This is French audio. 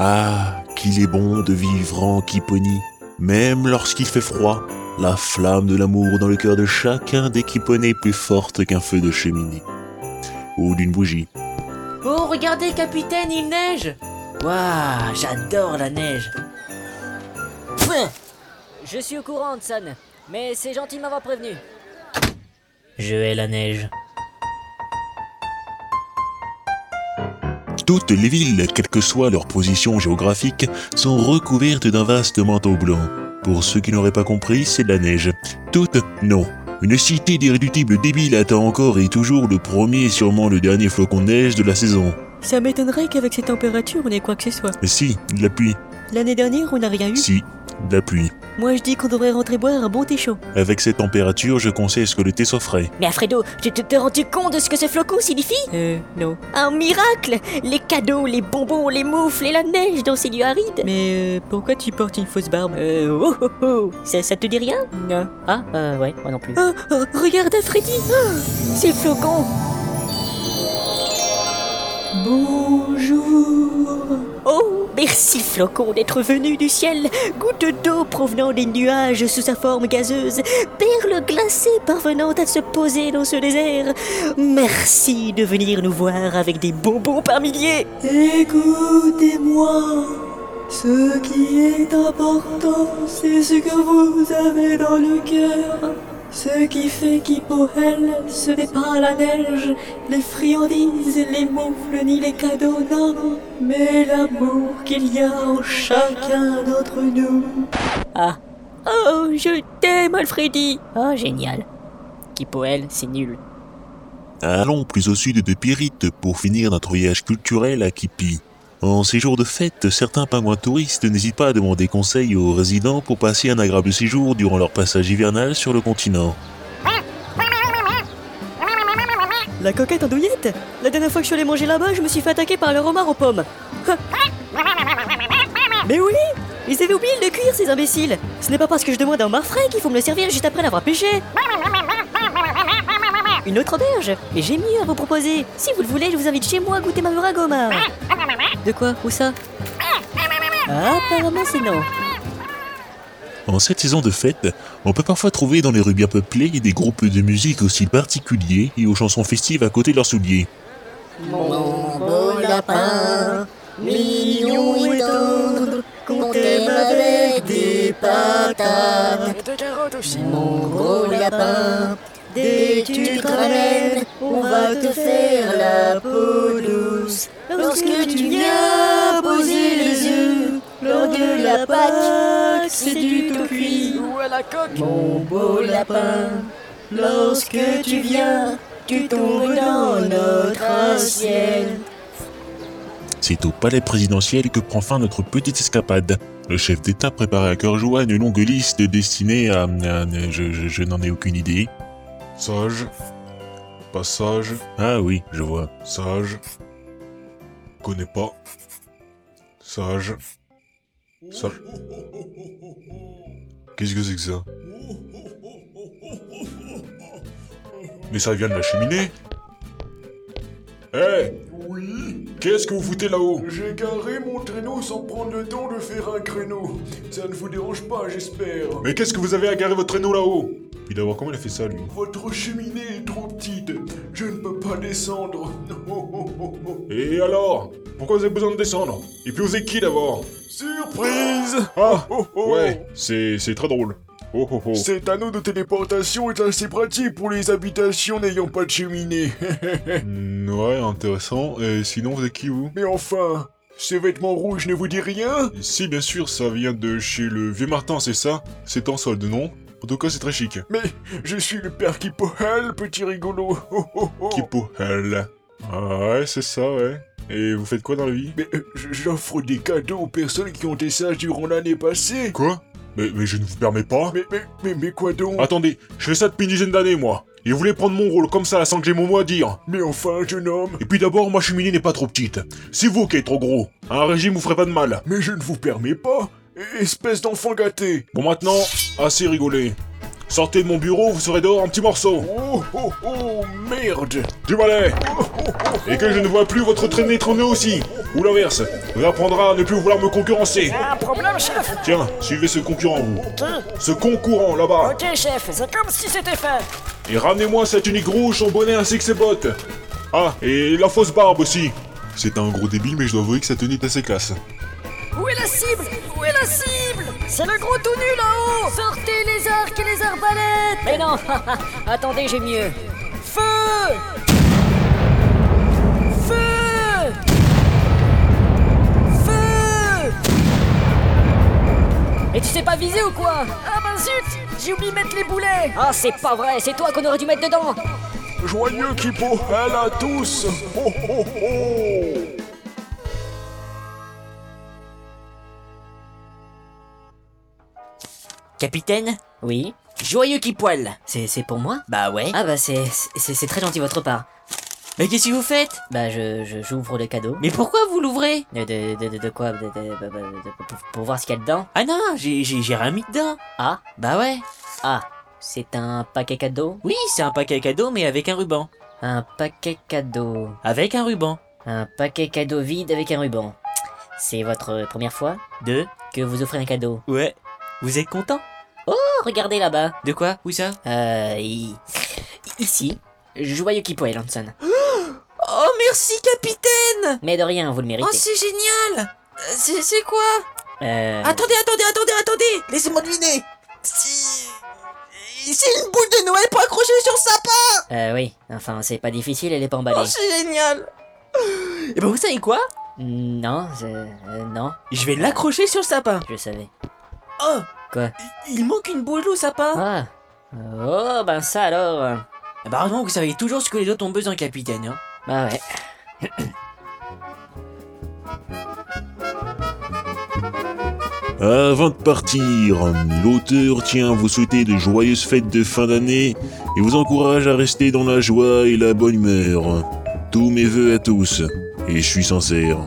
Ah, qu'il est bon de vivre en Kipponie, même lorsqu'il fait froid. La flamme de l'amour dans le cœur de chacun des Kipponais est plus forte qu'un feu de cheminée. Ou d'une bougie. Oh, regardez, capitaine, il neige Waouh, j'adore la neige Je suis au courant, Hudson. Mais c'est gentil de m'avoir prévenu. Je hais la neige. Toutes les villes, quelle que soit leur position géographique, sont recouvertes d'un vaste manteau blanc. Pour ceux qui n'auraient pas compris, c'est de la neige. Toutes, non. Une cité d'irréductibles débiles attend encore et toujours le premier et sûrement le dernier flocon de neige de la saison. Ça m'étonnerait qu'avec ces températures, on ait quoi que ce soit. Mais si, de la pluie. L'année dernière, on n'a rien eu. Si, de la pluie. Moi, je dis qu'on devrait rentrer boire un bon thé chaud. Avec cette température, je conseille ce que le thé soit frais. Mais Alfredo, tu te, te rends-tu compte de ce que ce flocon signifie? Euh, non. Un miracle Les cadeaux, les bonbons, les moufles et la neige dans ces lieux arides Mais euh, pourquoi tu portes une fausse barbe? Euh, oh oh oh ça, ça te dit rien? Non. Ah, euh, ouais, moi non plus. Oh, oh, regarde Freddy oh, Ces flocons Bonjour. Oh, merci flocon d'être venu du ciel. Goutte d'eau provenant des nuages sous sa forme gazeuse. Perle glacée parvenant à se poser dans ce désert. Merci de venir nous voir avec des bonbons par milliers. Écoutez-moi. Ce qui est important, c'est ce que vous avez dans le cœur. Ce qui fait ce n'est pas la neige, les friandises, les moufles, ni les cadeaux, non, mais l'amour qu'il y a en chacun d'entre nous. Ah Oh, je t'aime Alfredi Oh, génial Kipoel, c'est nul. Allons plus au sud de Pyrite pour finir notre voyage culturel à Kipi. En ces jours de fête, certains pingouins touristes n'hésitent pas à demander conseil aux résidents pour passer un agréable séjour durant leur passage hivernal sur le continent. La coquette andouillette. La dernière fois que je suis allé manger là-bas, je me suis fait attaquer par le homard aux pommes. Mais oui Ils avaient oublié de cuire, ces imbéciles. Ce n'est pas parce que je demande un homard frais qu'il faut me le servir juste après l'avoir pêché. Une autre auberge. Mais j'ai mieux à vous proposer. Si vous le voulez, je vous invite chez moi à goûter ma meringue homard De quoi Où ça Ah, apparemment c'est non En cette saison de fête, on peut parfois trouver dans les rues bien peuplées des groupes de musique aussi particuliers et aux chansons festives à côté de leurs souliers. Mon beau lapin, mignon et tendre, qu'on t'aime avec des patates. Et de carottes aussi. Mon gros lapin, dès que tu te ramènes, on va te faire la peau douce. Lorsque tu viens poser les yeux lors de la Pâque, c'est du tout cuit. Ou à la coque? Mon beau lapin, lorsque tu viens, tu tombes dans notre assiette. C'est au palais présidentiel que prend fin notre petite escapade. Le chef d'État préparait à cœur joie une longue liste destinée à... à- je je- je n'en ai aucune idée. Sage. Pas sage. Ah oui, je vois. Sage. Connais pas. Sage. Sage. Qu'est-ce que c'est que ça? Mais ça vient de la cheminée? Hé Oui, Qu'est-ce que vous foutez là-haut? J'ai garé mon traîneau sans prendre le temps de faire un créneau. Ça ne vous dérange pas, j'espère. Mais qu'est-ce que vous avez à garer votre traîneau là-haut? Puis d'abord, comment il a fait ça, lui Votre cheminée est trop petite. Je ne peux pas descendre. Et alors? Pourquoi vous avez besoin de descendre? Et puis vous êtes qui d'abord? Surprise Ah Oh, oh. Ouais, c'est c'est très drôle. Oh oh oh. Cet anneau de téléportation est assez pratique pour les habitations n'ayant pas de cheminée. Hmm, ouais, intéressant. Et sinon, vous êtes qui, vous? Mais enfin, ces vêtements rouges ne vous disent rien? Si, bien sûr, ça vient de chez le Vieux Martin, c'est ça? C'est en solde, non? En tout cas, c'est très chic. Mais je suis le père Kipohal, petit rigolo. Oh, oh, oh. Ah ouais, c'est ça, ouais. Et vous faites quoi dans la vie? Mais euh, j'offre des cadeaux aux personnes qui ont été sages durant l'année passée. Quoi? Mais, mais je ne vous permets pas. Mais, mais, mais, mais quoi donc? Attendez, je fais ça depuis une dizaine d'années, moi. Et vous voulez prendre mon rôle comme ça sans que j'ai mon mot à dire? Mais enfin, jeune homme, Et puis d'abord, ma cheminée n'est pas trop petite. C'est vous qui êtes trop gros. Un régime vous ferait pas de mal. mais je ne vous permets pas, espèce d'enfant gâté. Bon maintenant, assez rigolé. Sortez de mon bureau, vous serez dehors en petits morceaux. Oh oh oh, merde Du balai Et que je ne vois plus votre traînée trôner aussi Ou l'inverse, réapprendra à ne plus vouloir me concurrencer. Un problème, chef Tiens, suivez ce concurrent, vous. Qui Ce concurrent, là-bas. Ok, chef, c'est comme si c'était fait. Et ramenez-moi cette unique rouge, son bonnet ainsi que ses bottes. Ah, et la fausse barbe aussi. C'est un gros débile, mais je dois avouer que sa tenue est assez classe. Où est la cible? La cible. C'est le gros tout nu là-haut Sortez les arcs et les arbalètes. Mais non. Attendez, j'ai mieux. Feu. Feu. Feu. Et tu sais pas viser ou quoi? Ah bah zut J'ai oublié de mettre les boulets. Ah, c'est pas vrai, c'est toi qu'on aurait dû mettre dedans. Joyeux Kippo, elle à tous. Ho ho ho Capitaine Oui Joyeux qui poil C'est c'est pour moi? Bah ouais. Ah bah c'est c'est c'est très gentil de votre part. Mais qu'est-ce que vous faites? Bah je je- j'ouvre le cadeau. Mais pourquoi vous l'ouvrez? De, de, de, de, de quoi? De, de- de- de- de- pour, pour voir ce qu'il y a dedans Ah non, j'ai j'ai j'ai rien mis dedans. Ah? Bah ouais. Ah C'est un paquet cadeau? Oui, c'est un paquet cadeau mais avec un ruban. Un paquet cadeau. Avec un ruban. Un paquet cadeau vide avec un ruban. C'est votre première fois? Deux. que vous offrez un cadeau? Ouais. Vous êtes content? Oh, regardez là-bas. De quoi? Où ça? Euh, i- ici. Joyeux Kipoel, Hanson. Oh merci capitaine Mais de rien, vous le méritez. Oh c'est génial C'est c'est quoi? Euh, Attendez, attendez, attendez, attendez Laissez-moi deviner Si... C'est une boule de Noël pour accrocher sur le sapin euh, oui. Enfin, c'est pas difficile, elle est pas emballée. Oh c'est génial Et ben vous savez quoi? Non, je- euh, non, Je vais l'accrocher sur le sapin je savais. Oh Quoi Il manque une boule au sapin Ah. Oh, ben ça alors. Ah Bah heureusement que vous savez toujours ce que les autres ont besoin, capitaine. Hein. Bah ouais. Avant de partir, l'auteur tient à vous souhaiter de joyeuses fêtes de fin d'année et vous encourage à rester dans la joie et la bonne humeur. Tous mes voeux à tous, et je suis sincère.